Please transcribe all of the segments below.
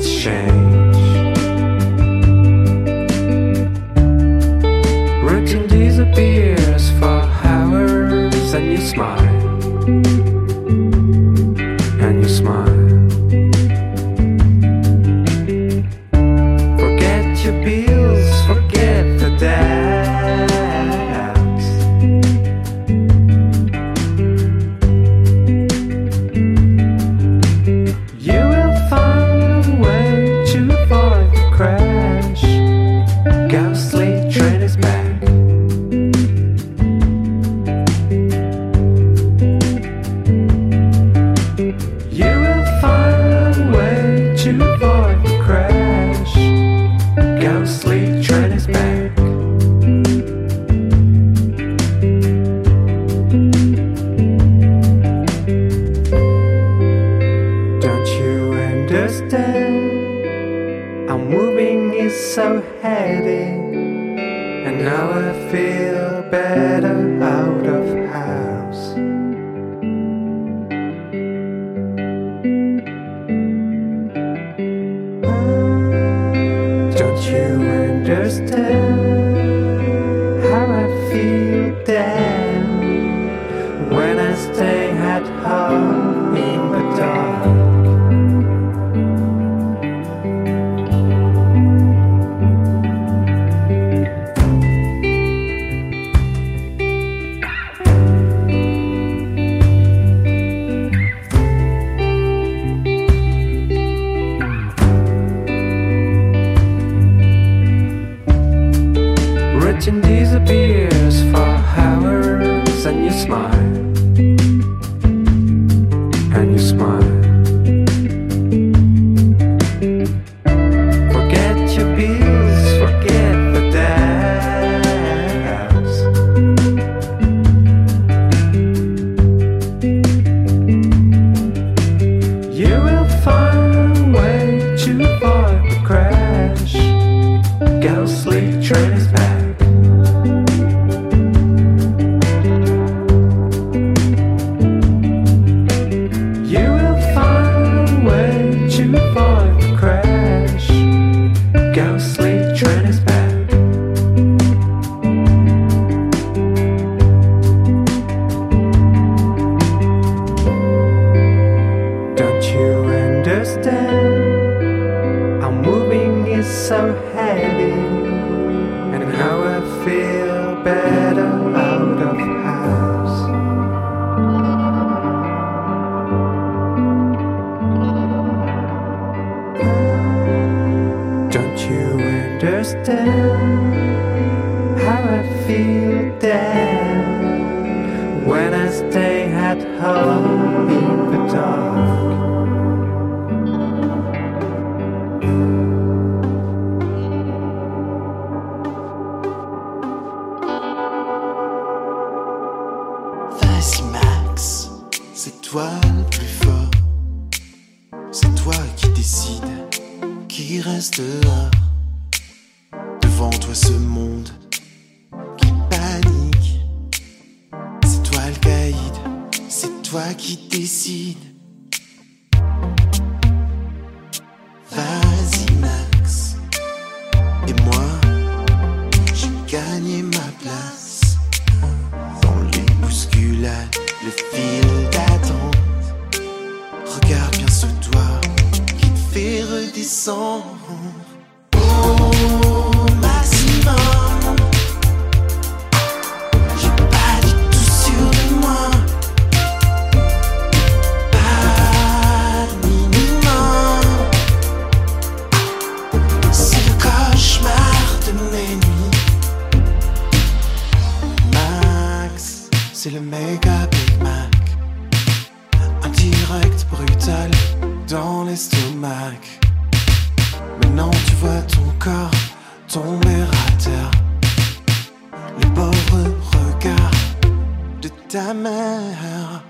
things change. Routine disappears for hours and you smile. the train is back. How I feel down when I stay at home. time out.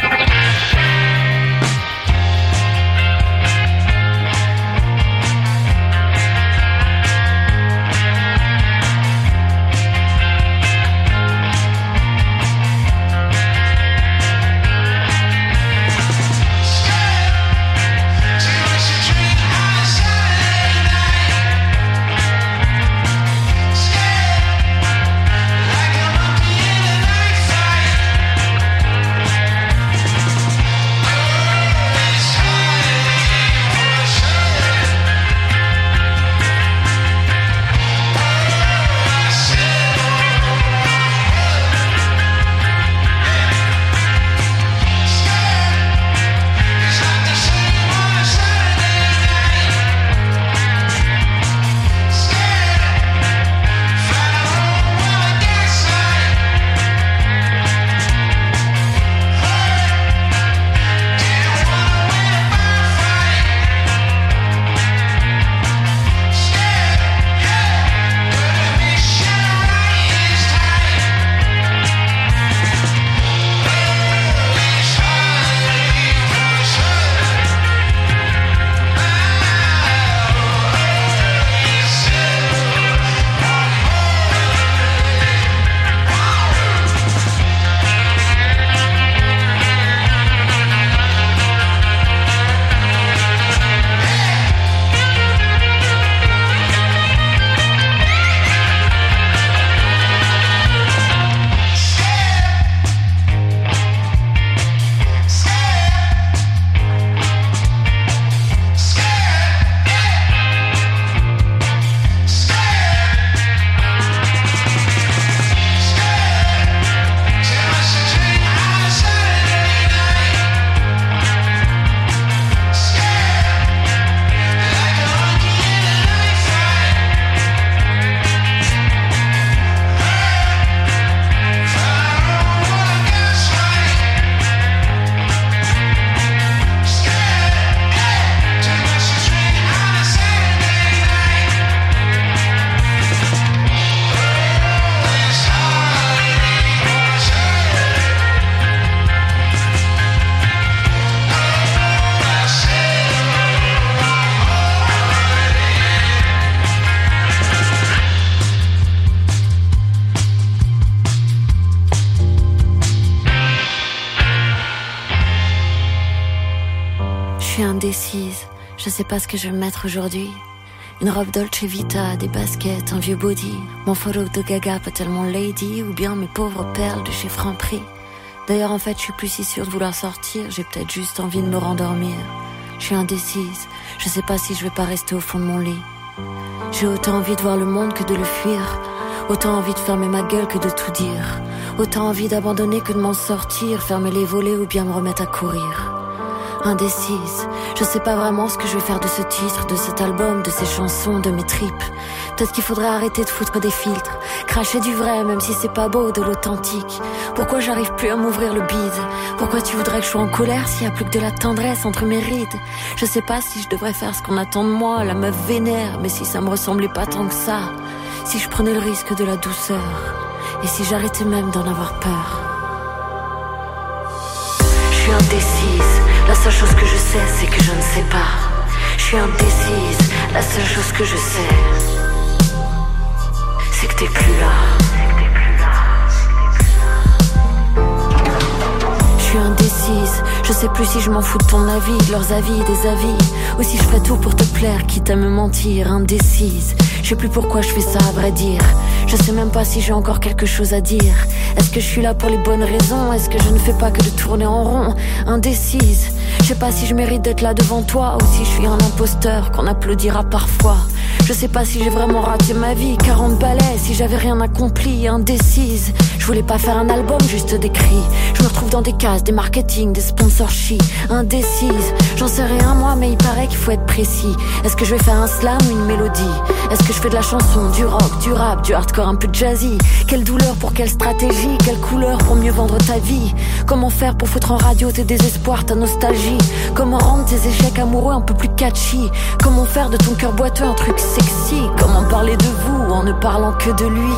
Je sais pas ce que je vais mettre aujourd'hui. Une robe Dolce Vita, des baskets, un vieux body. Mon follow de Gaga peut tellement lady ou bien mes pauvres perles de chez Franprix. D'ailleurs, en fait, je suis plus si sûre de vouloir sortir, j'ai peut-être juste envie de me rendormir. Je suis indécise, je sais pas si je vais pas rester au fond de mon lit. J'ai autant envie de voir le monde que de le fuir. Autant envie de fermer ma gueule que de tout dire. Autant envie d'abandonner que de m'en sortir, fermer les volets ou bien me remettre à courir indécise. Je sais pas vraiment ce que je vais faire de ce titre, de cet album, de ces chansons, de mes tripes. Peut-être qu'il faudrait arrêter de foutre des filtres, cracher du vrai même si c'est pas beau, de l'authentique. Pourquoi j'arrive plus à m'ouvrir le bide? Pourquoi tu voudrais que je sois en colère s'il y a plus que de la tendresse entre mes rides? Je sais pas si je devrais faire ce qu'on attend de moi, la meuf vénère, mais si ça me ressemblait pas tant que ça. Si je prenais le risque de la douceur, et si j'arrêtais même d'en avoir peur. Je suis indécise seule chose que je sais, c'est que je ne sais pas. Je suis indécise. La seule chose que je sais, c'est que t'es plus là. Je suis indécise. Je sais plus si je m'en fous de ton avis, de leurs avis, des avis. Ou si je ferais tout pour te plaire, quitte à me mentir, indécise. Je sais plus pourquoi je fais ça, à vrai dire. Je sais même pas si j'ai encore quelque chose à dire. Est-ce que je suis là pour les bonnes raisons? Est-ce que je ne fais pas que de tourner en rond? Indécise. Je sais pas si je mérite d'être là devant toi ou si je suis un imposteur qu'on applaudira parfois. Je sais pas si j'ai vraiment raté ma vie, 40 balais, si j'avais rien accompli, indécise. Je voulais pas faire un album, juste des cris. Je me retrouve dans des cases, des marketing, des sponsorships, indécise. J'en sais rien moi, mais il paraît qu'il faut être Est-ce que je vais faire un slam ou une mélodie? Est-ce que je fais de la chanson, du rock, du rap, du hardcore un peu jazzy? Quelle douleur pour quelle stratégie? Quelle couleur pour mieux vendre ta vie? Comment faire pour foutre en radio tes désespoirs, ta nostalgie? Comment rendre tes échecs amoureux un peu plus catchy? Comment faire de ton cœur boiteux un truc sexy? Comment parler de vous en ne parlant que de lui?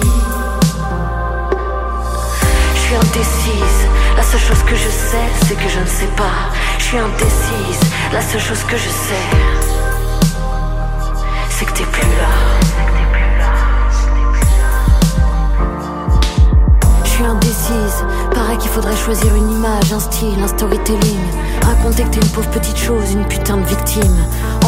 Je suis indécise, la seule chose que je sais c'est que je ne sais pas. Je suis indécise, la seule chose que je sais c'est que t'es plus là Je suis indécise. Paraît qu'il faudrait choisir une image, un style, un storytelling. Raconter que t'es une pauvre petite chose, une putain de victime.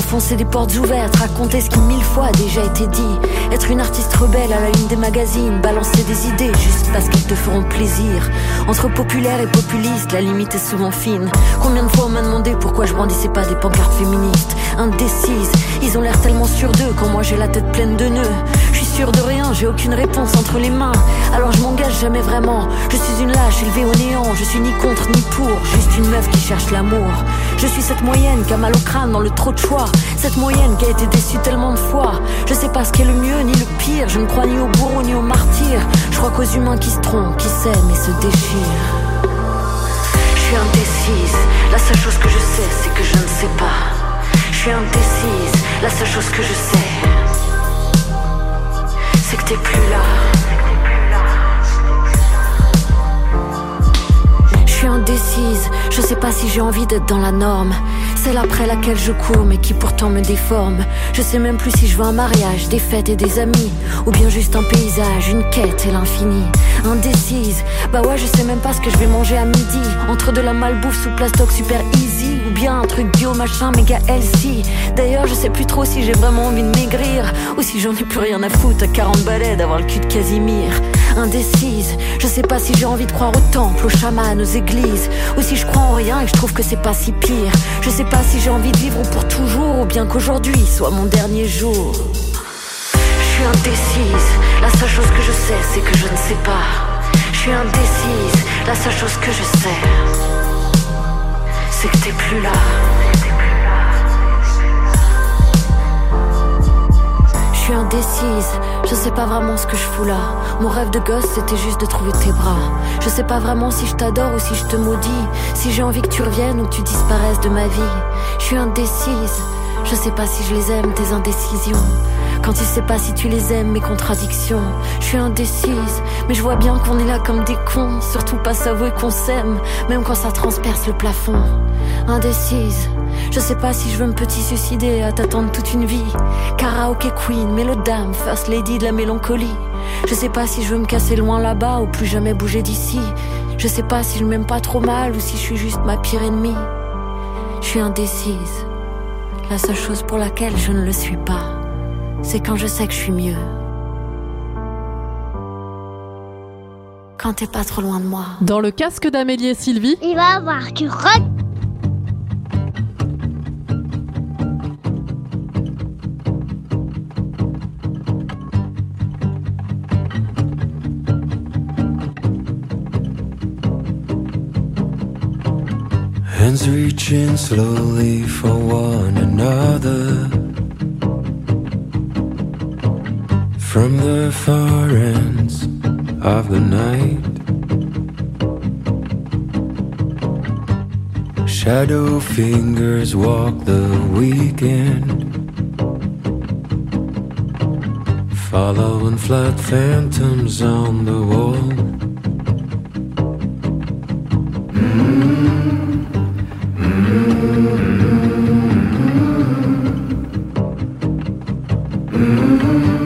Enfoncer des portes ouvertes, raconter ce qui mille fois a déjà été dit. Être une artiste rebelle à la une des magazines, balancer des idées juste parce qu'elles te feront plaisir. Entre populaire et populiste, la limite est souvent fine. Combien de fois on m'a demandé pourquoi je brandissais pas des pancartes féministes? Indécise, ils ont l'air tellement sûrs d'eux quand moi j'ai la tête pleine de nœuds. Sûre de rien, j'ai aucune réponse entre les mains. Alors je m'engage jamais vraiment. Je suis une lâche élevée au néant, je suis ni contre ni pour, juste une meuf qui cherche l'amour. Je suis cette moyenne qui a mal au crâne dans le trop de choix. Cette moyenne qui a été déçue tellement de fois. Je sais pas ce qu'est le mieux ni le pire. Je ne crois ni au bourreau ni au martyr. Je crois qu'aux humains qui se trompent, qui s'aiment et se déchirent. Je suis indécise. La seule chose que je sais, c'est que je ne sais pas. Je suis indécise. La seule chose que je sais, Je suis indécise, je sais pas si j'ai envie d'être dans la norme. Celle après laquelle je cours mais qui pourtant me déforme. Je sais même plus si je veux un mariage, des fêtes et des amis. Ou bien juste un paysage, une quête et l'infini. Indécise, bah ouais je sais même pas ce que je vais manger à midi. Entre de la malbouffe sous plastoc super easy. Ou bien un truc bio machin méga healthy. D'ailleurs je sais plus trop si j'ai vraiment envie de maigrir. Si j'en ai plus rien à foutre à 40 balais d'avoir le cul de Casimir. Indécise, je sais pas si j'ai envie de croire au temple, aux chamans, aux églises. Ou si je crois en rien et que je trouve que c'est pas si pire. Je sais pas si j'ai envie de vivre pour toujours ou bien qu'aujourd'hui soit mon dernier jour. Je suis indécise, la seule chose que je sais c'est que je ne sais pas. Je suis indécise, la seule chose que je sais c'est que t'es plus là. Suis indécise, je sais pas vraiment ce que je fous là. Mon rêve de gosse c'était juste de trouver tes bras. Je sais pas vraiment si je t'adore ou si je te maudis. Si j'ai envie que tu reviennes ou que tu disparaisses de ma vie. Je suis indécise, je sais pas si je les aime, tes indécisions. Quand tu sais pas si tu les aimes, mes contradictions. Je suis indécise, mais je vois bien qu'on est là comme des cons. Surtout pas s'avouer qu'on s'aime, même quand ça transperce le plafond. Indécise, je sais pas si je veux me petit suicider à t'attendre toute une vie. Karaoke queen, mélodame, first lady de la mélancolie. Je sais pas si je veux me casser loin là-bas ou plus jamais bouger d'ici. Je sais pas si je m'aime pas trop mal ou si je suis juste ma pire ennemie. Je suis indécise. La seule chose pour laquelle je ne le suis pas, c'est quand je sais que je suis mieux. Quand t'es pas trop loin de moi. Dans le casque d'Amélie et Sylvie, Il va avoir du rock. Hands reaching slowly for one another. From the far ends of the night. Shadow fingers walk the weekend. Following flat phantoms on the wall. Mm-hmm.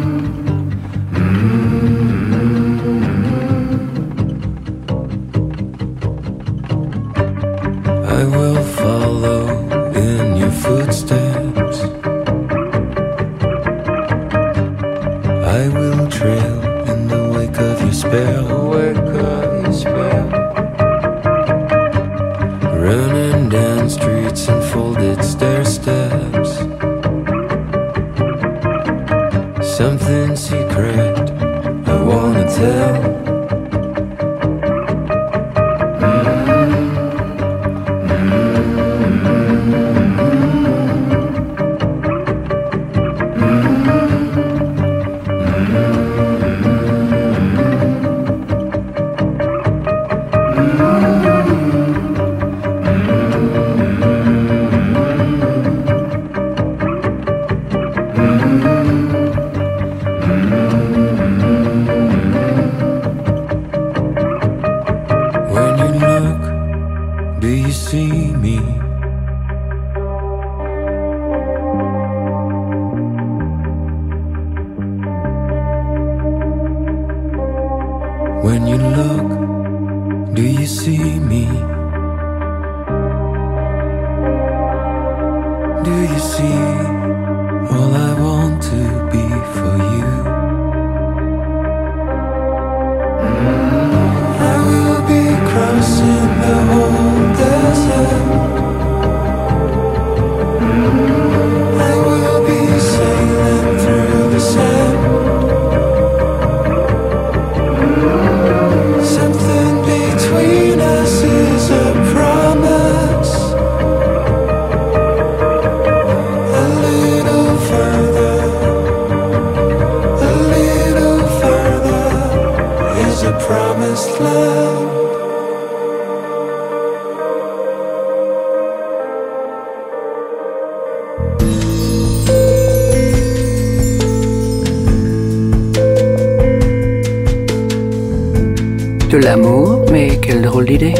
De l'amour, mais quelle drôle d'idée.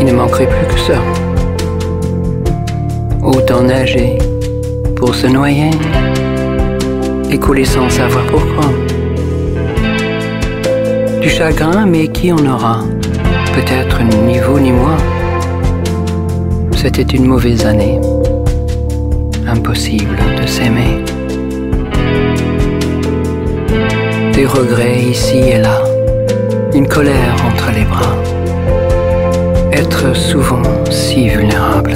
Il ne manquerait plus que ça. Autant nager pour se noyer et couler sans savoir pourquoi. Du chagrin, mais qui en aura? Peut-être ni vous ni moi. C'était une mauvaise année. Impossible de s'aimer. Des regrets ici et là une colère entre les bras. Être souvent si vulnérable,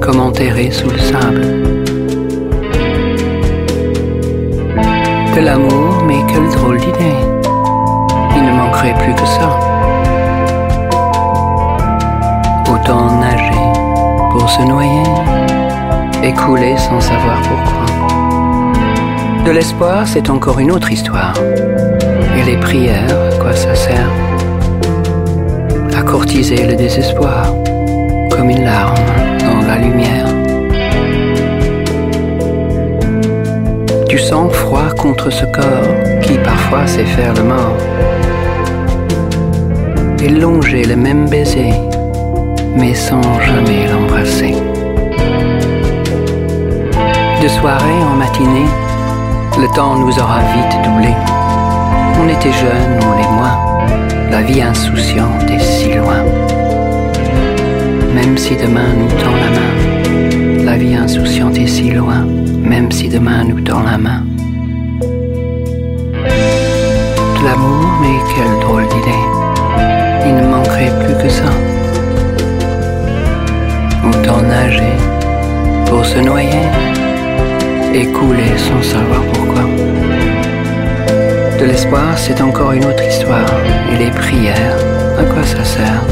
comme enterré sous le sable. De l'amour, mais quelle drôle d'idée. Il ne manquerait plus que ça. Autant nager pour se noyer et couler sans savoir pourquoi. De l'espoir, c'est encore une autre histoire. Et les prières, quoi ça sert À courtiser le désespoir, comme une larme dans la lumière. Du sang-froid contre ce corps qui parfois sait faire le mort. Et longer le même baiser, mais sans jamais l'embrasser. De soirée en matinée, le temps nous aura vite doublé. On était jeunes, on les moins, la vie insouciante est si loin. même si demain nous tend la main. La vie insouciante est si loin, même si demain nous tend la main. De l'amour, mais quelle drôle d'idée. Il ne manquerait plus que ça. Autant nager pour se noyer et couler sans savoir pourquoi. De l'espoir, c'est encore une autre histoire. Et les prières, à quoi ça sert?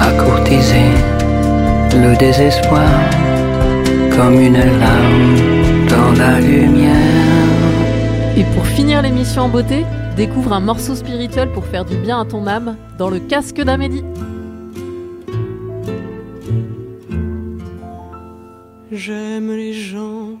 À courtiser le désespoir comme une larme dans la lumière. Et pour finir l'émission en beauté, découvre un morceau spirituel pour faire du bien à ton âme dans le casque d'Amélie. J'aime les gens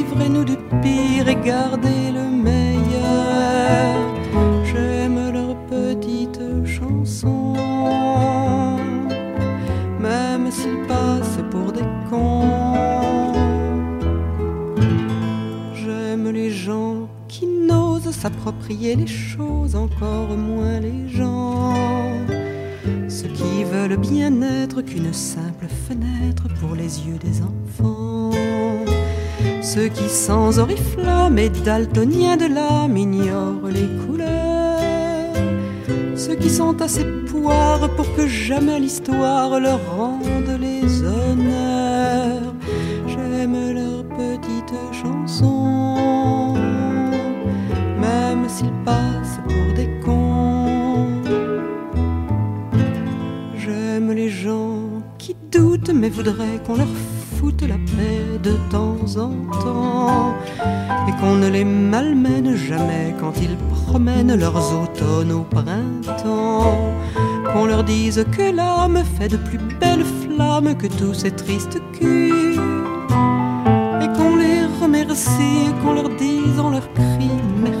délivrez-nous du pire et gardez le meilleur. J'aime leurs petites chansons, même s'ils passent pour des cons. J'aime les gens qui n'osent s'approprier les choses, encore moins les gens. Ceux qui veulent bien être qu'une simple fenêtre pour les yeux des enfants. Ceux qui sans oriflamme et daltoniens de l'âme ignorent les couleurs. Ceux qui sont assez poires pour que jamais l'histoire leur rende les honneurs. J'aime leurs petites chansons, même s'ils passent pour des cons. J'aime les gens qui doutent mais voudraient qu'on leur la paix de temps en temps et qu'on ne les malmène jamais quand ils promènent leurs automnes au printemps. Qu'on leur dise que l'âme fait de plus belles flammes que tous ces tristes culs et qu'on les remercie, et qu'on leur dise en leur cri merci